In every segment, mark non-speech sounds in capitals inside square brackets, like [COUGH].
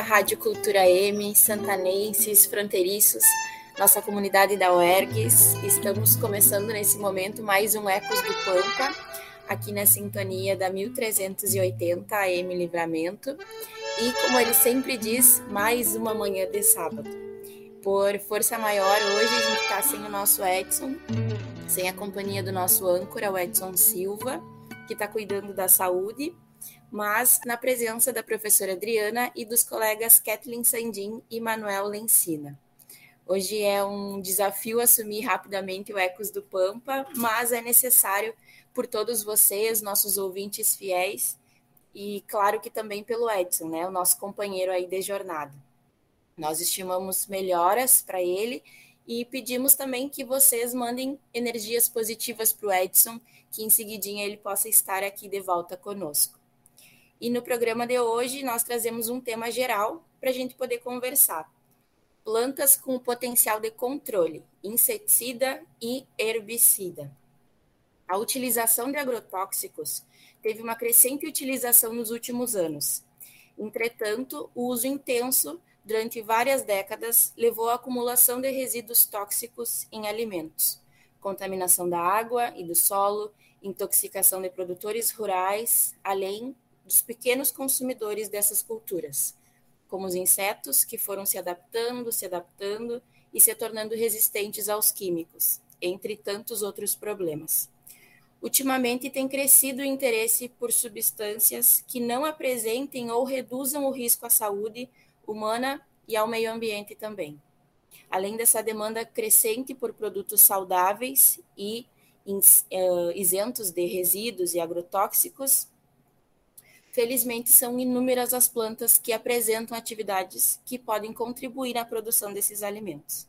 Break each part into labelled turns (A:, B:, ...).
A: Rádio Cultura M, santanenses, fronteiriços, nossa comunidade da UERGS. Estamos começando nesse momento mais um Ecos do Pampa, aqui na sintonia da 1380 AM Livramento. E como ele sempre diz, mais uma manhã de sábado. Por força maior, hoje a gente está sem o nosso Edson, sem a companhia do nosso âncora, o Edson Silva, que está cuidando da saúde mas na presença da professora Adriana e dos colegas Kathleen Sandin e Manuel Lencina. Hoje é um desafio assumir rapidamente o Ecos do Pampa, mas é necessário por todos vocês, nossos ouvintes fiéis, e claro que também pelo Edson, né, o nosso companheiro aí de jornada. Nós estimamos melhoras para ele e pedimos também que vocês mandem energias positivas para o Edson, que em seguidinha ele possa estar aqui de volta conosco. E no programa de hoje nós trazemos um tema geral para a gente poder conversar. Plantas com potencial de controle, inseticida e herbicida. A utilização de agrotóxicos teve uma crescente utilização nos últimos anos. Entretanto, o uso intenso durante várias décadas levou à acumulação de resíduos tóxicos em alimentos, contaminação da água e do solo, intoxicação de produtores rurais, além dos pequenos consumidores dessas culturas, como os insetos que foram se adaptando, se adaptando e se tornando resistentes aos químicos, entre tantos outros problemas. Ultimamente tem crescido o interesse por substâncias que não apresentem ou reduzam o risco à saúde humana e ao meio ambiente também. Além dessa demanda crescente por produtos saudáveis e eh, isentos de resíduos e agrotóxicos, Felizmente, são inúmeras as plantas que apresentam atividades que podem contribuir na produção desses alimentos,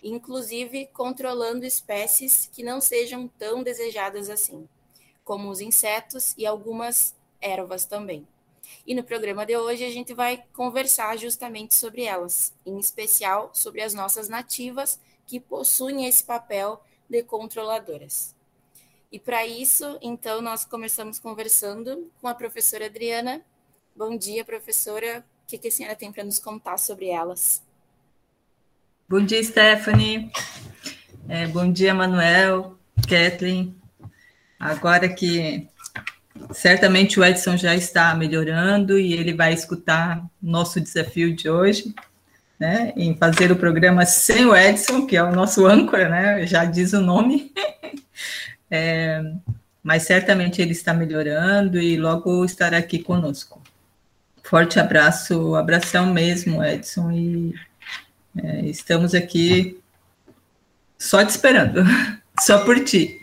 A: inclusive controlando espécies que não sejam tão desejadas assim, como os insetos e algumas ervas também. E no programa de hoje a gente vai conversar justamente sobre elas, em especial sobre as nossas nativas que possuem esse papel de controladoras. E para isso, então, nós começamos conversando com a professora Adriana. Bom dia, professora. O que, a senhora tem para nos contar sobre elas?
B: Bom dia, Stephanie. É, bom dia, Manuel, Kathleen. Agora que certamente o Edson já está melhorando e ele vai escutar nosso desafio de hoje, né, em fazer o programa sem o Edson, que é o nosso âncora, né, já diz o nome. É, mas certamente ele está melhorando e logo estará aqui conosco. Forte abraço, abração mesmo, Edson, e é, estamos aqui só te esperando, [LAUGHS] só por ti.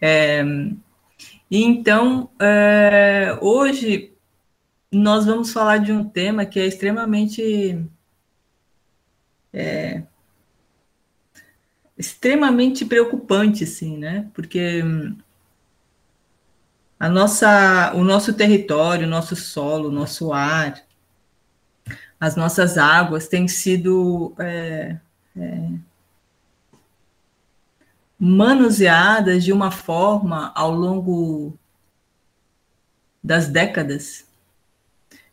B: É, então, é, hoje nós vamos falar de um tema que é extremamente é, extremamente preocupante, assim, né? Porque a nossa, o nosso território, o nosso solo, o nosso ar, as nossas águas têm sido é, é, manuseadas de uma forma ao longo das décadas,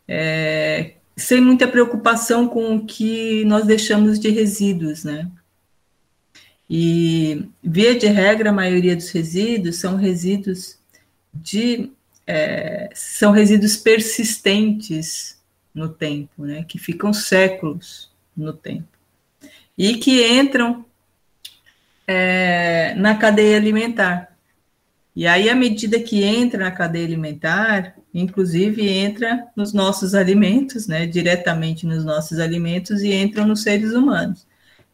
B: é, sem muita preocupação com o que nós deixamos de resíduos, né? E, via de regra, a maioria dos resíduos são resíduos de é, são resíduos persistentes no tempo, né, que ficam séculos no tempo e que entram é, na cadeia alimentar. E aí, à medida que entra na cadeia alimentar, inclusive entra nos nossos alimentos, né, diretamente nos nossos alimentos e entram nos seres humanos.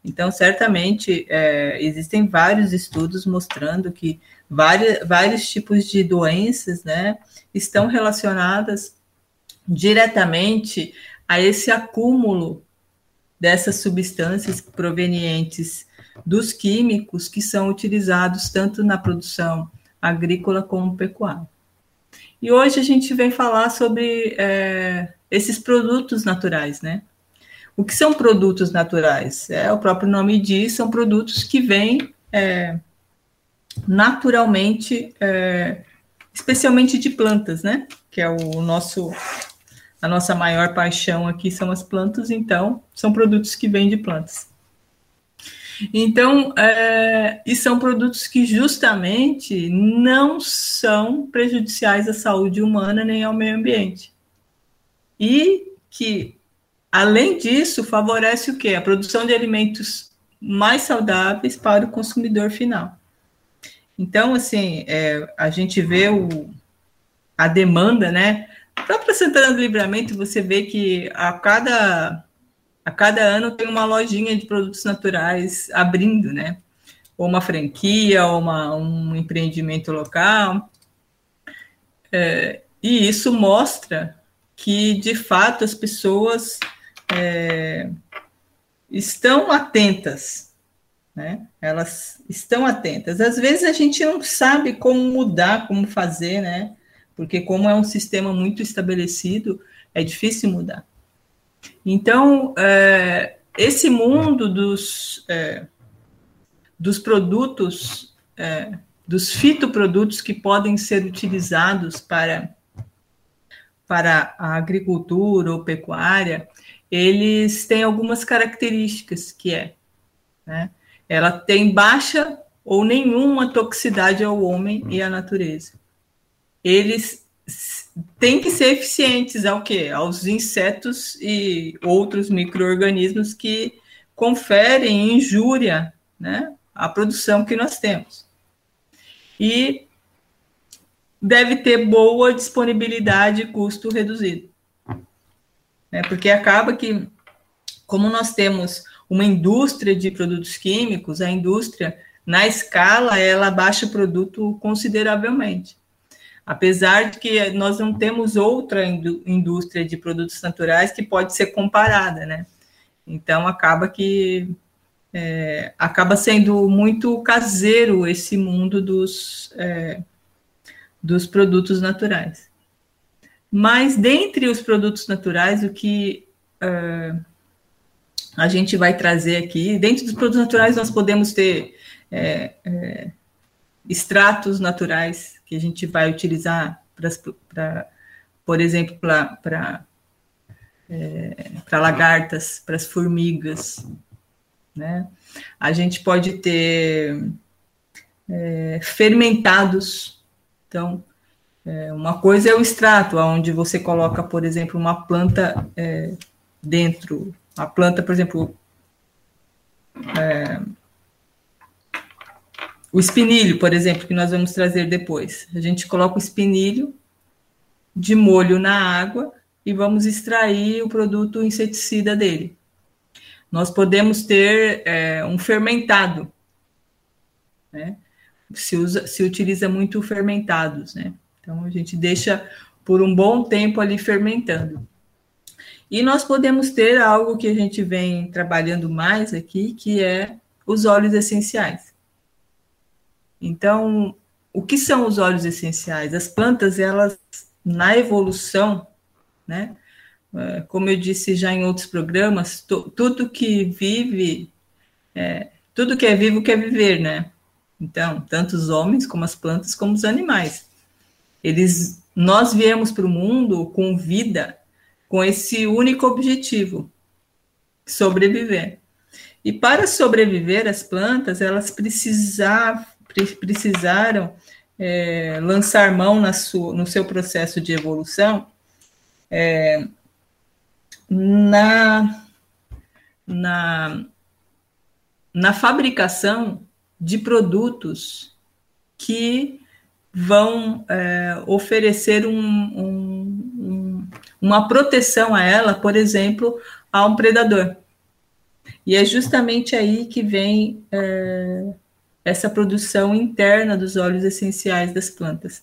B: Então, certamente, é, existem vários estudos mostrando que vários, tipos de doenças né, estão relacionadas diretamente a esse acúmulo dessas substâncias provenientes dos químicos que são utilizados tanto na produção agrícola como pecuária. E hoje a gente vem falar sobre é, esses produtos naturais, né? O que são produtos naturais? É o próprio nome diz, são produtos que vêm é, naturalmente, é, especialmente de plantas, né? Que é o nosso a nossa maior paixão aqui são as plantas, então são produtos que vêm de plantas. Então, é, e são produtos que justamente não são prejudiciais à saúde humana nem ao meio ambiente. E que, além disso, favorece o quê? A produção de alimentos mais saudáveis para o consumidor final. Então, assim, é, a gente vê o, a demanda, né? A própria Santana do Livramento, você vê que a cada, a cada ano tem uma lojinha de produtos naturais abrindo, né? Ou uma franquia, ou uma, um empreendimento local. É, e isso mostra que, de fato, as pessoas é, estão atentas né? Elas estão atentas. Às vezes a gente não sabe como mudar, como fazer, né? Porque como é um sistema muito estabelecido, é difícil mudar. Então, é, esse mundo dos, é, dos produtos, é, dos fitoprodutos que podem ser utilizados para, para a agricultura ou pecuária, eles têm algumas características que é, né? Ela tem baixa ou nenhuma toxicidade ao homem e à natureza. Eles têm que ser eficientes ao quê? Aos insetos e outros micro-organismos que conferem injúria né, à produção que nós temos. E deve ter boa disponibilidade e custo reduzido. Né, porque acaba que, como nós temos uma indústria de produtos químicos, a indústria, na escala, ela baixa o produto consideravelmente. Apesar de que nós não temos outra indústria de produtos naturais que pode ser comparada, né? Então, acaba que é, acaba sendo muito caseiro esse mundo dos, é, dos produtos naturais. Mas, dentre os produtos naturais, o que é, a gente vai trazer aqui. Dentro dos produtos naturais, nós podemos ter é, é, extratos naturais que a gente vai utilizar para, por exemplo, para é, para lagartas, para as formigas, né? A gente pode ter é, fermentados. Então, é, uma coisa é o extrato, onde você coloca, por exemplo, uma planta é, dentro a planta, por exemplo, é, o espinilho, por exemplo, que nós vamos trazer depois. A gente coloca o espinilho de molho na água e vamos extrair o produto inseticida dele. Nós podemos ter é, um fermentado, né? Se, usa, se utiliza muito fermentados, né? Então a gente deixa por um bom tempo ali fermentando. E nós podemos ter algo que a gente vem trabalhando mais aqui, que é os óleos essenciais. Então, o que são os óleos essenciais? As plantas, elas, na evolução, né? É, como eu disse já em outros programas, tudo que vive, é, tudo que é vivo quer viver, né? Então, tanto os homens como as plantas, como os animais. Eles, nós viemos para o mundo com vida com esse único objetivo: sobreviver. E para sobreviver, as plantas elas precisar, precisaram é, lançar mão na sua, no seu processo de evolução é, na, na, na fabricação de produtos que vão é, oferecer um, um uma proteção a ela, por exemplo, a um predador. E é justamente aí que vem é, essa produção interna dos óleos essenciais das plantas.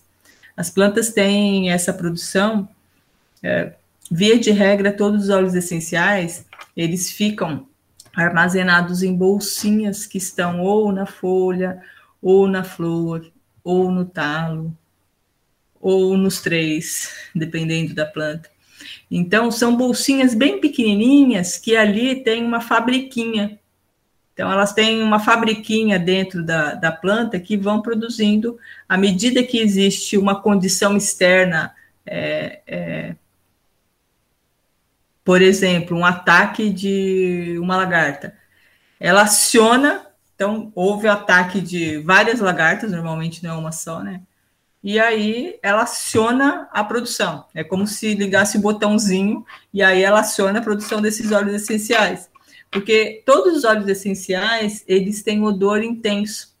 B: As plantas têm essa produção, é, via de regra, todos os óleos essenciais, eles ficam armazenados em bolsinhas que estão ou na folha, ou na flor, ou no talo, ou nos três, dependendo da planta. Então, são bolsinhas bem pequenininhas que ali tem uma fabriquinha. Então, elas têm uma fabriquinha dentro da, da planta que vão produzindo, à medida que existe uma condição externa, é, é, por exemplo, um ataque de uma lagarta. Ela aciona, então, houve o ataque de várias lagartas, normalmente não é uma só, né? e aí ela aciona a produção. É como se ligasse o botãozinho e aí ela aciona a produção desses óleos essenciais. Porque todos os óleos essenciais, eles têm odor intenso.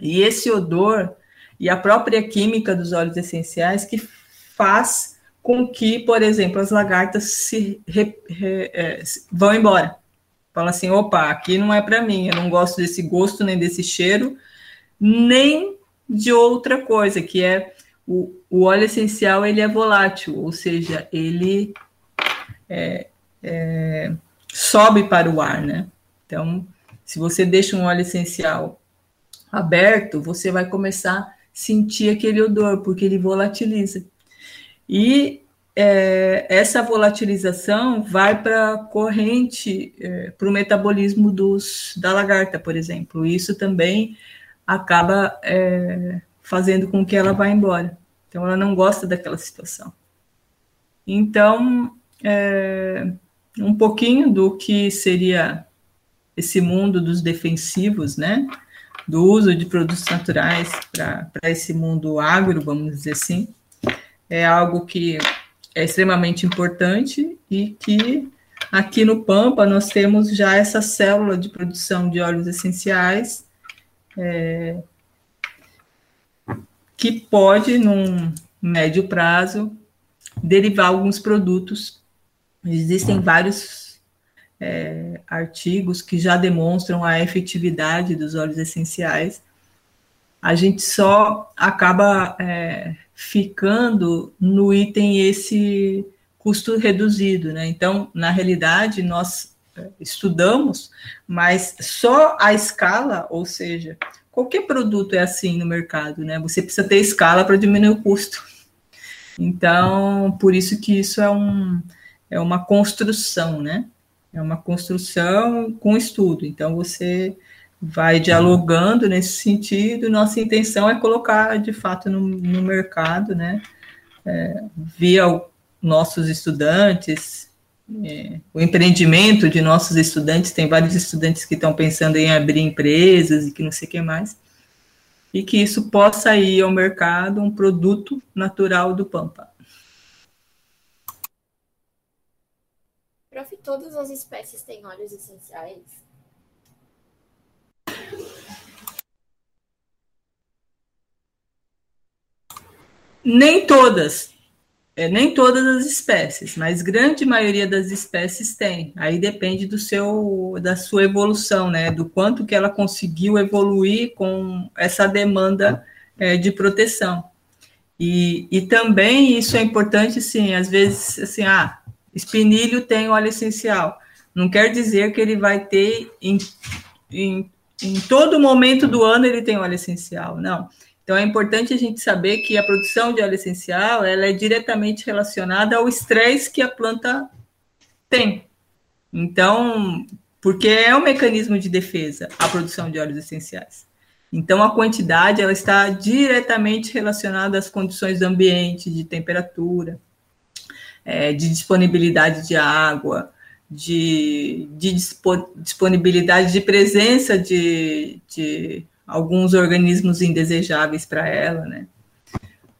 B: E esse odor e a própria química dos óleos essenciais que faz com que, por exemplo, as lagartas se re, re, é, vão embora. Fala assim, opa, aqui não é para mim, eu não gosto desse gosto nem desse cheiro, nem de outra coisa, que é o, o óleo essencial ele é volátil, ou seja, ele é, é, sobe para o ar, né? Então, se você deixa um óleo essencial aberto, você vai começar a sentir aquele odor, porque ele volatiliza. E é, essa volatilização vai para a corrente, é, para o metabolismo dos, da lagarta, por exemplo. Isso também acaba é, fazendo com que ela vá embora. Então, ela não gosta daquela situação. Então, é, um pouquinho do que seria esse mundo dos defensivos, né? Do uso de produtos naturais para esse mundo agro, vamos dizer assim, é algo que é extremamente importante e que aqui no Pampa nós temos já essa célula de produção de óleos essenciais é, que pode, num médio prazo, derivar alguns produtos. Existem vários é, artigos que já demonstram a efetividade dos óleos essenciais. A gente só acaba é, ficando no item esse custo reduzido, né? Então, na realidade, nós estudamos, mas só a escala, ou seja, qualquer produto é assim no mercado, né? Você precisa ter escala para diminuir o custo. Então, por isso que isso é, um, é uma construção, né? É uma construção com estudo. Então, você vai dialogando nesse sentido. Nossa intenção é colocar, de fato, no, no mercado, né? É, via nossos estudantes, é, o empreendimento de nossos estudantes, tem vários estudantes que estão pensando em abrir empresas e que não sei o que mais, e que isso possa ir ao mercado um produto natural do Pampa.
A: Prof, todas as espécies têm óleos essenciais?
B: Nem todas, é, nem todas as espécies, mas grande maioria das espécies tem. Aí depende do seu, da sua evolução, né? Do quanto que ela conseguiu evoluir com essa demanda é, de proteção. E, e também isso é importante, sim. Às vezes, assim, ah, espinilho tem óleo essencial. Não quer dizer que ele vai ter em, em, em todo momento do ano ele tem óleo essencial. Não então é importante a gente saber que a produção de óleo essencial ela é diretamente relacionada ao estresse que a planta tem. Então, porque é um mecanismo de defesa a produção de óleos essenciais. Então a quantidade ela está diretamente relacionada às condições do ambiente, de temperatura, é, de disponibilidade de água, de, de disponibilidade de presença de, de alguns organismos indesejáveis para ela, né?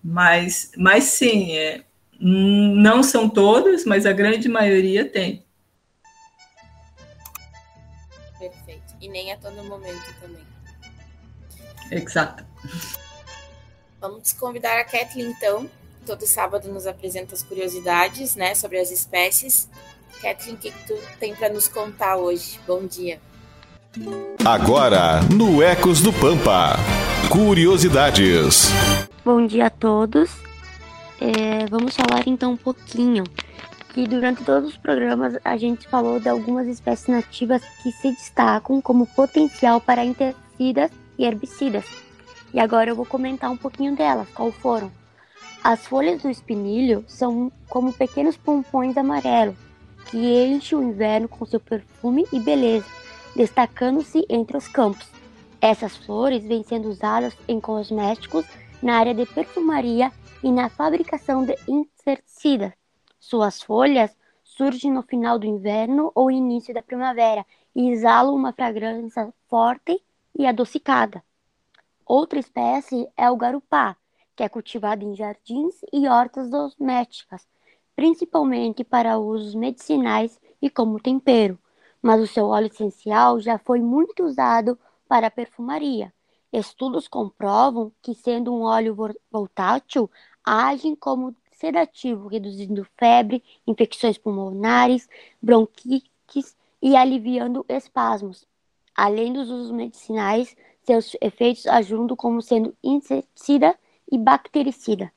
B: Mas, mas sim, é, não são todas, mas a grande maioria tem.
A: Perfeito. E nem a todo momento também.
B: Exato.
A: Vamos convidar a Kathleen, então. Todo sábado nos apresenta as curiosidades, né, sobre as espécies. Kathleen, o que, que tu tem para nos contar hoje? Bom dia.
C: Agora, no Ecos do Pampa, curiosidades.
D: Bom dia a todos. É, vamos falar então um pouquinho que durante todos os programas a gente falou de algumas espécies nativas que se destacam como potencial para inseticidas e herbicidas. E agora eu vou comentar um pouquinho delas, qual foram. As folhas do espinilho são como pequenos pompons amarelos que enchem o inverno com seu perfume e beleza, destacando-se entre os campos. Essas flores vêm sendo usadas em cosméticos, na área de perfumaria e na fabricação de inseticidas. Suas folhas surgem no final do inverno ou início da primavera e exalam uma fragrância forte e adocicada. Outra espécie é o garupá, que é cultivado em jardins e hortas domésticas, principalmente para usos medicinais e como tempero, mas o seu óleo essencial já foi muito usado para a perfumaria. Estudos comprovam que, sendo um óleo voltátil, agem como sedativo, reduzindo febre, infecções pulmonares, bronquites e aliviando espasmos. Além dos usos medicinais, seus efeitos ajudam como sendo inseticida e bactericida.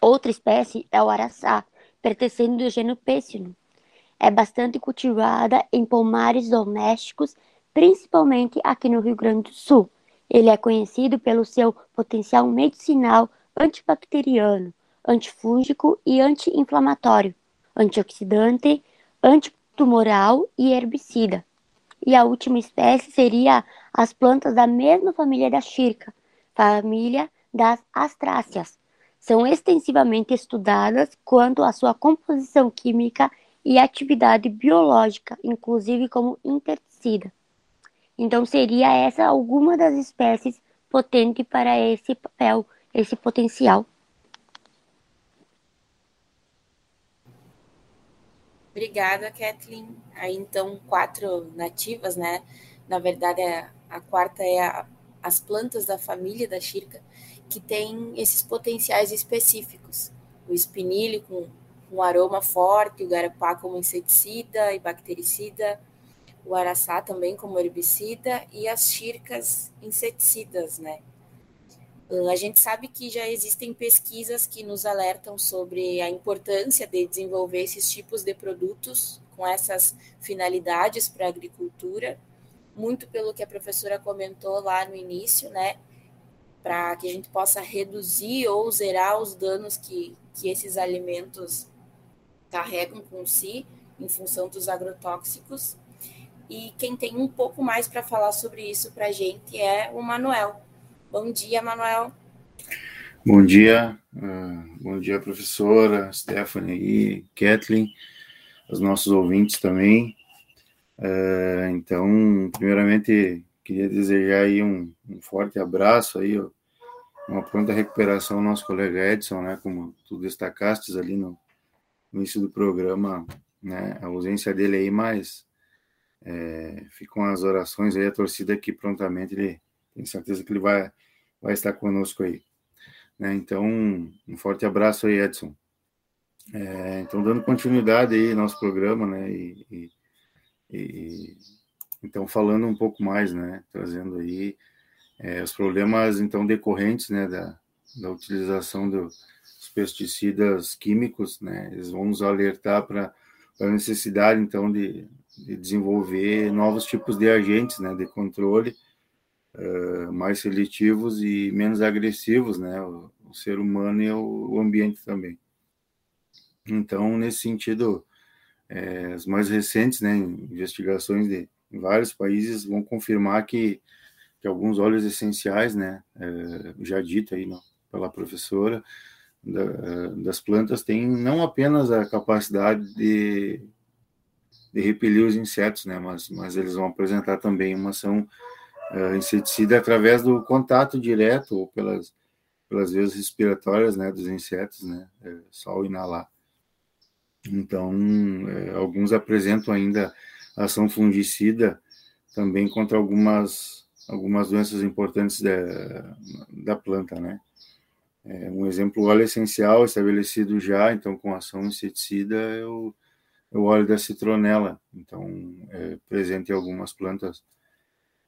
D: Outra espécie é o araçá, pertencendo ao gênero Pêssino. É bastante cultivada em pomares domésticos, principalmente aqui no Rio Grande do Sul. Ele é conhecido pelo seu potencial medicinal antibacteriano, antifúngico e anti-inflamatório, antioxidante, antitumoral e herbicida. E a última espécie seria as plantas da mesma família da chirca, família das astráceas. São extensivamente estudadas quanto à sua composição química e atividade biológica, inclusive como inseticida. Então seria essa alguma das espécies potente para esse papel, esse potencial.
A: Obrigada, Kathleen. Aí então quatro nativas, né? Na verdade, a, a quarta é a, as plantas da família da chirca, que tem esses potenciais específicos. O espinilho com um aroma forte, o garapá como inseticida e bactericida, o araçá também como herbicida e as chircas inseticidas, né? A gente sabe que já existem pesquisas que nos alertam sobre a importância de desenvolver esses tipos de produtos com essas finalidades para a agricultura, muito pelo que a professora comentou lá no início, né? Para que a gente possa reduzir ou zerar os danos que, que esses alimentos carregam com si, em função dos agrotóxicos. E quem tem um pouco mais para falar sobre isso para a gente é o Manuel. Bom dia, Manuel.
E: Bom dia, uh, bom dia, professora Stephanie e Kathleen, os nossos ouvintes também. Uh, então, primeiramente, queria desejar aí um, um forte abraço aí, ó, uma pronta recuperação ao nosso colega Edson, né, como tu destacaste ali no, no início do programa, né, a ausência dele aí, mas é, ficam as orações aí, a torcida que prontamente ele tem certeza que ele vai, vai estar conosco aí. Né, então, um forte abraço aí, Edson. É, então, dando continuidade aí ao nosso programa, né, e, e, e, então falando um pouco mais, né, trazendo aí é, os problemas então decorrentes, né, da, da utilização dos pesticidas químicos, né, eles vão nos alertar para a necessidade então de, de, desenvolver novos tipos de agentes, né, de controle uh, mais seletivos e menos agressivos, né, o, o ser humano e o, o ambiente também. Então, nesse sentido, é, as mais recentes né, investigações de vários países vão confirmar que, que alguns óleos essenciais, né, é, já dito aí no, pela professora, da, das plantas têm não apenas a capacidade de, de repelir os insetos, né, mas, mas eles vão apresentar também uma ação uh, inseticida através do contato direto ou pelas, pelas vias respiratórias né, dos insetos, né, é, só ao inalar. Então, é, alguns apresentam ainda ação fungicida também contra algumas, algumas doenças importantes da, da planta, né? É, um exemplo, o óleo essencial estabelecido já, então, com ação inseticida, é o, é o óleo da citronela, então, é presente em algumas plantas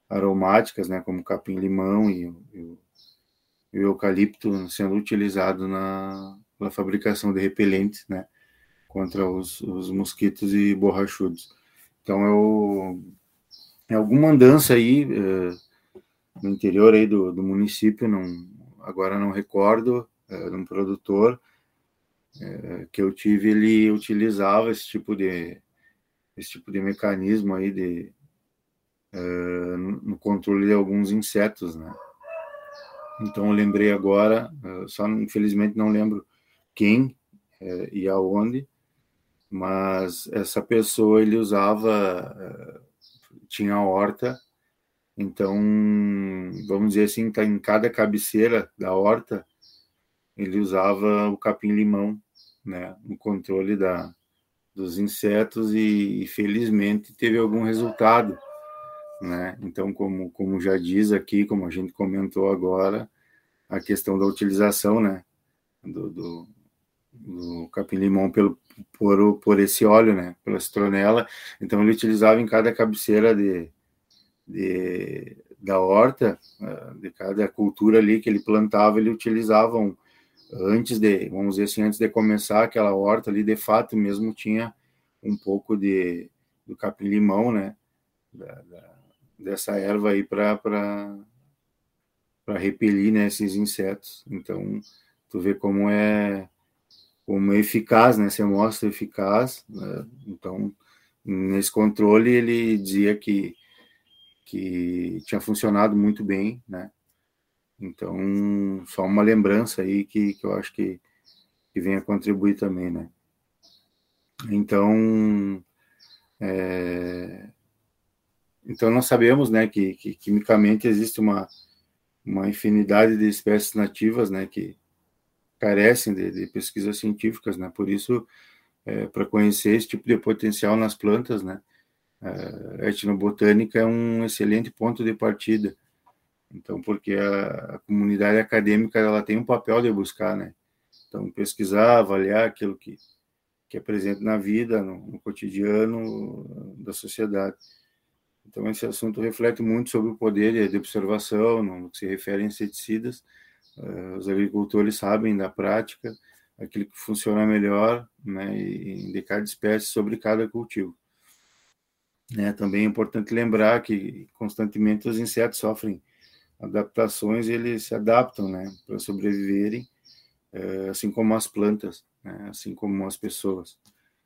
E: aromáticas, né, como capim-limão e, e, e, o eucalipto sendo utilizado na, na fabricação de repelentes, né? contra os, os mosquitos e borrachudos. Então, eu, é alguma andança aí é, no interior aí do, do município, não, agora não recordo, é, de um produtor é, que eu tive, ele utilizava esse tipo de esse tipo de mecanismo aí de é, no controle de alguns insetos, né? Então eu lembrei agora, é, só infelizmente não lembro quem é, e aonde, mas essa pessoa ele usava é, tinha horta, então vamos dizer assim, tá em cada cabeceira da horta ele usava o capim limão, né, no controle da dos insetos e, e felizmente teve algum resultado, né? Então como como já diz aqui, como a gente comentou agora, a questão da utilização, né, do, do, do capim-limão pelo por, por esse óleo, né, pela citronela. Então ele utilizava em cada cabeceira de, de da horta, eh, de cada cultura ali que ele plantava, ele utilizava um, antes de, vamos dizer assim, antes de começar aquela horta ali, de fato mesmo tinha um pouco de do capim-limão, né, da, da, dessa erva aí para para repelir né, esses insetos. Então, tu vê como é como eficaz, né? Você mostra eficaz. Né? Então, nesse controle ele dizia que que tinha funcionado muito bem, né? Então, só uma lembrança aí que, que eu acho que, que vem a contribuir também, né? Então, é... então nós sabemos, né, que, que quimicamente existe uma, uma infinidade de espécies nativas, né, que, carecem de, de pesquisas científicas, né? Por isso, é, para conhecer esse tipo de potencial nas plantas, né? A etnobotânica é um excelente ponto de partida. Então, porque a, a, comunidade acadêmica ela tem um papel de buscar, né? Então, pesquisar, avaliar aquilo que, que é presente na vida, no, no cotidiano da sociedade. Então, esse assunto reflete muito sobre o poder de observação, no que se refere a inseticidas, os agricultores sabem da prática aquilo que funciona melhor, né, de cada espécie sobre cada cultivo. Né, também é importante lembrar que constantemente os insetos sofrem adaptações e eles se adaptam, né, para sobreviverem, uh, assim como as plantas, né, assim como as pessoas.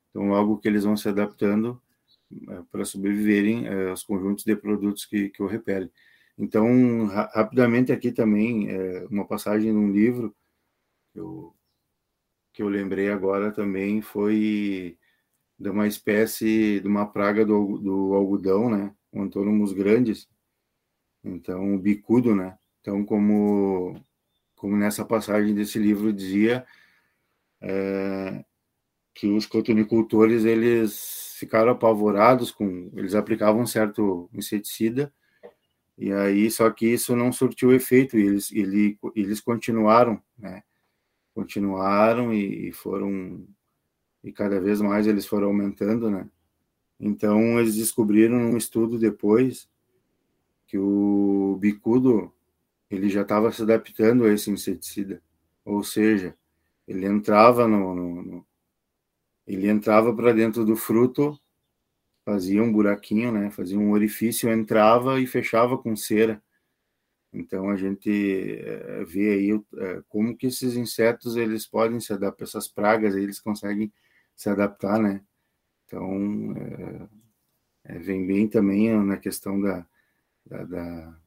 E: Então, logo que eles vão se adaptando uh, para sobreviverem aos conjuntos de produtos que, que o repelem. Então, ra rapidamente aqui também, é, uma passagem num livro que eu, que eu lembrei agora também foi de uma espécie, de uma praga do, do algodão, né? O Antônimos grandes, então o bicudo, né? Então, como, como nessa passagem desse livro dizia, é, que os cotonicultores, eles ficaram apavorados com, eles aplicavam um certo inseticida, e aí, só que isso não surtiu efeito, eles, ele, eles continuaram, né? Continuaram e foram, e cada vez mais eles foram aumentando, né? Então, eles descobriram num estudo depois que o bicudo, ele já estava se adaptando a esse inseticida, ou seja, ele entrava no, no, no ele entrava para dentro do fruto fazia um buraquinho, né? Fazia um orifício, entrava e fechava com cera. Então a gente é, vê aí é, como que esses insetos eles podem se adaptar, essas pragas eles conseguem se adaptar, né? Então é, vem bem também na questão da, da, da,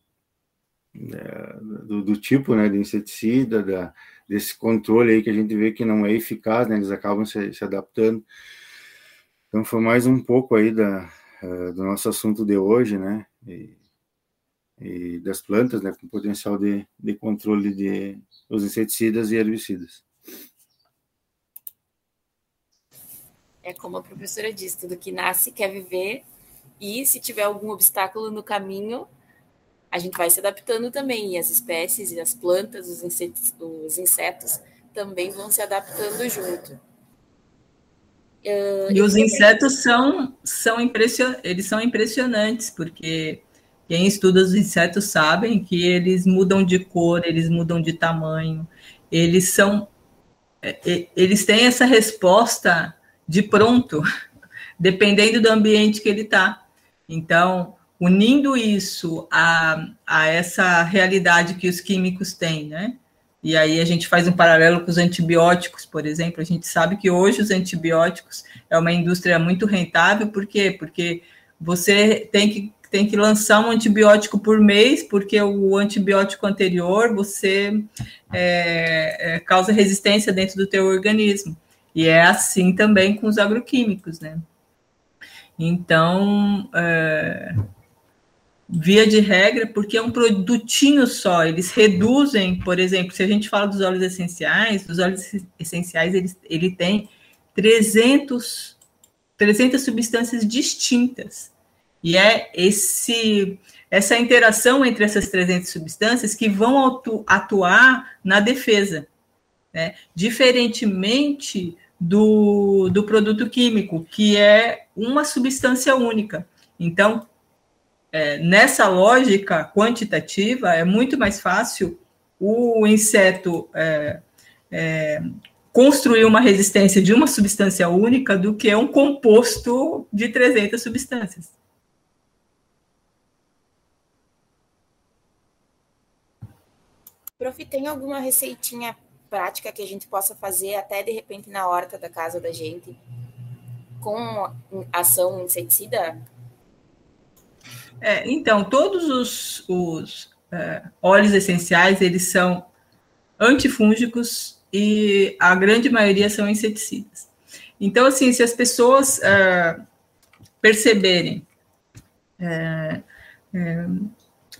E: da do, do, tipo, né, de inseticida, da, desse controle aí que a gente vê que não é eficaz, né? Eles acabam se, se adaptando. Então foi mais um pouco aí da, uh, do nosso assunto de hoje, né? E, e das plantas, né? Com potencial de, de controle de os inseticidas e herbicidas.
A: É como a professora disse, tudo que nasce quer viver e se tiver algum obstáculo no caminho, a gente vai se adaptando também. E as espécies e as plantas, os insetos, os insetos também vão se adaptando junto.
B: Uh, e os insetos são, são, impression, eles são impressionantes, porque quem estuda os insetos sabem que eles mudam de cor, eles mudam de tamanho, eles são. É, é, eles têm essa resposta de pronto, [LAUGHS] dependendo do ambiente que ele está. Então, unindo isso a, a essa realidade que os químicos têm, né? E aí a gente faz um paralelo com os antibióticos, por exemplo. A gente sabe que hoje os antibióticos é uma indústria muito rentável, por quê? Porque você tem que, tem que lançar um antibiótico por mês, porque o antibiótico anterior você é, é, causa resistência dentro do teu organismo. E é assim também com os agroquímicos, né? Então, é, via de regra, porque é um produtinho só. Eles reduzem, por exemplo, se a gente fala dos óleos essenciais, os óleos essenciais eles, ele tem 300, 300 substâncias distintas. E é esse essa interação entre essas 300 substâncias que vão atuar na defesa. Né? Diferentemente do, do produto químico, que é uma substância única. Então, é, nessa lógica quantitativa, é muito mais fácil o inseto é, é, construir uma resistência de uma substância única do que um composto de 300 substâncias.
A: Prof, tem alguma receitinha prática que a gente possa fazer até de repente na horta da casa da gente com ação inseticida?
B: É, então, todos os, os é, óleos essenciais, eles são antifúngicos e a grande maioria são inseticidas. Então, assim, se as pessoas é, perceberem, é, é,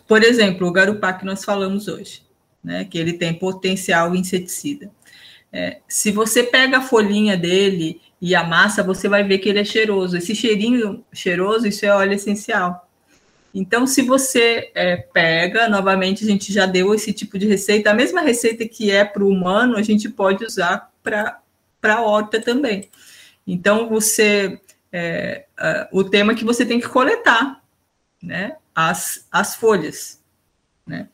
B: por exemplo, o garupá que nós falamos hoje, né, que ele tem potencial inseticida. É, se você pega a folhinha dele e amassa, você vai ver que ele é cheiroso. Esse cheirinho cheiroso, isso é óleo essencial. Então, se você é, pega, novamente, a gente já deu esse tipo de receita, a mesma receita que é para o humano, a gente pode usar para a horta também. Então, você. É, o tema é que você tem que coletar né, as, as folhas. Né?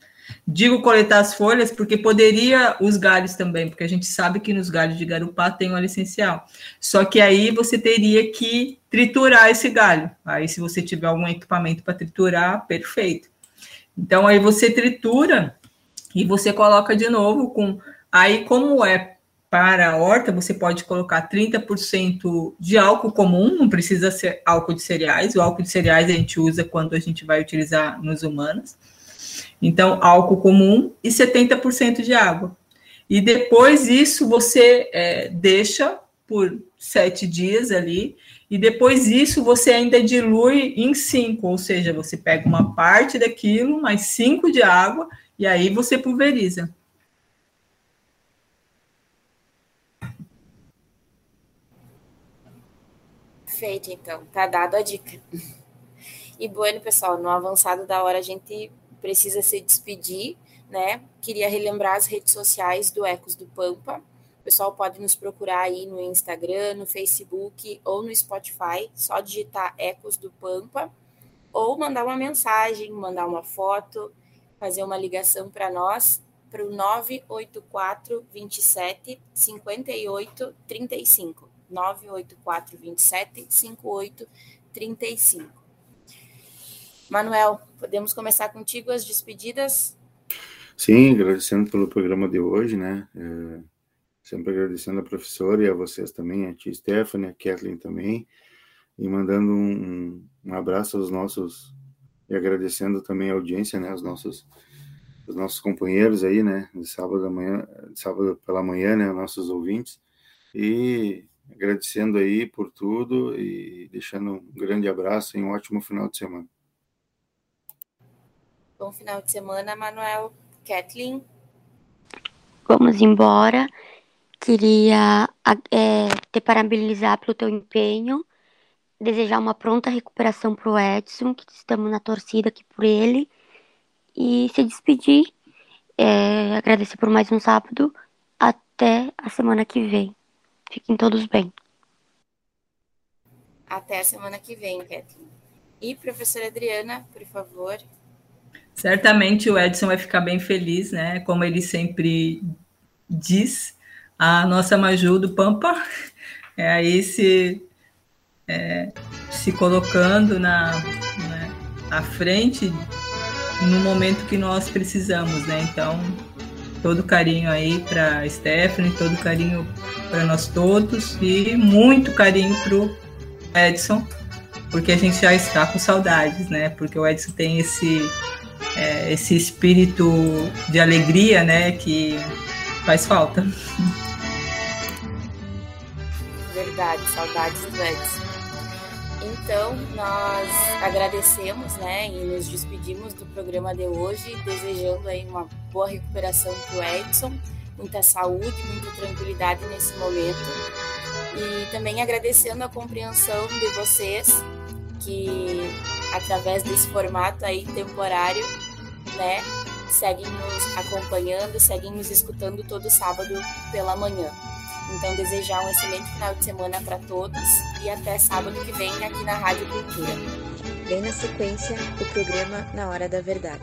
B: Digo coletar as folhas porque poderia os galhos também, porque a gente sabe que nos galhos de garupá tem óleo essencial. Só que aí você teria que triturar esse galho. Aí, se você tiver algum equipamento para triturar, perfeito. Então, aí você tritura e você coloca de novo com. Aí, como é para a horta, você pode colocar 30% de álcool comum, não precisa ser álcool de cereais. O álcool de cereais a gente usa quando a gente vai utilizar nos humanos. Então, álcool comum e 70% de água. E depois isso você é, deixa por sete dias ali, e depois isso você ainda dilui em cinco, ou seja, você pega uma parte daquilo, mais cinco de água, e aí você pulveriza.
A: Feito, então. Tá dado a dica. E bueno, pessoal, no avançado da hora a gente precisa se despedir, né? Queria relembrar as redes sociais do Ecos do Pampa. O pessoal pode nos procurar aí no Instagram, no Facebook ou no Spotify, só digitar Ecos do Pampa, ou mandar uma mensagem, mandar uma foto, fazer uma ligação para nós para o 984 27 58 35. 984 27 58 35. Manuel, podemos começar contigo as despedidas?
E: Sim, agradecendo pelo programa de hoje, né? É, sempre agradecendo a professora e a vocês também, a tia Stephanie, a Kathleen também, e mandando um, um abraço aos nossos, e agradecendo também a audiência, né? Aos nossos, os nossos companheiros aí, né? De sábado, sábado pela manhã, né? Nossos ouvintes. E agradecendo aí por tudo e deixando um grande abraço e um ótimo final de semana.
A: Bom final de semana, Manuel. Kathleen?
D: Vamos embora. Queria é, te parabenizar pelo teu empenho, desejar uma pronta recuperação para o Edson, que estamos na torcida aqui por ele, e se despedir, é, agradecer por mais um sábado, até a semana que vem. Fiquem todos bem.
A: Até a semana que vem, Kathleen. E professora Adriana, por favor.
B: Certamente o Edson vai ficar bem feliz, né? Como ele sempre diz, a nossa Maju do Pampa é aí se, é, se colocando na, né, à frente no momento que nós precisamos, né? Então, todo carinho aí para Stephanie, todo carinho para nós todos e muito carinho para o Edson, porque a gente já está com saudades, né? Porque o Edson tem esse é, esse espírito de alegria, né? Que faz falta.
A: Verdade, saudades do Edson. Então, nós agradecemos, né, e nos despedimos do programa de hoje, desejando aí uma boa recuperação para o Edson, muita saúde, muita tranquilidade nesse momento. E também agradecendo a compreensão de vocês que através desse formato aí temporário, né, seguem nos acompanhando, seguem nos escutando todo sábado pela manhã. Então, desejar um excelente final de semana para todos e até sábado que vem aqui na Rádio Cultura.
F: Bem na sequência, o programa Na Hora da Verdade.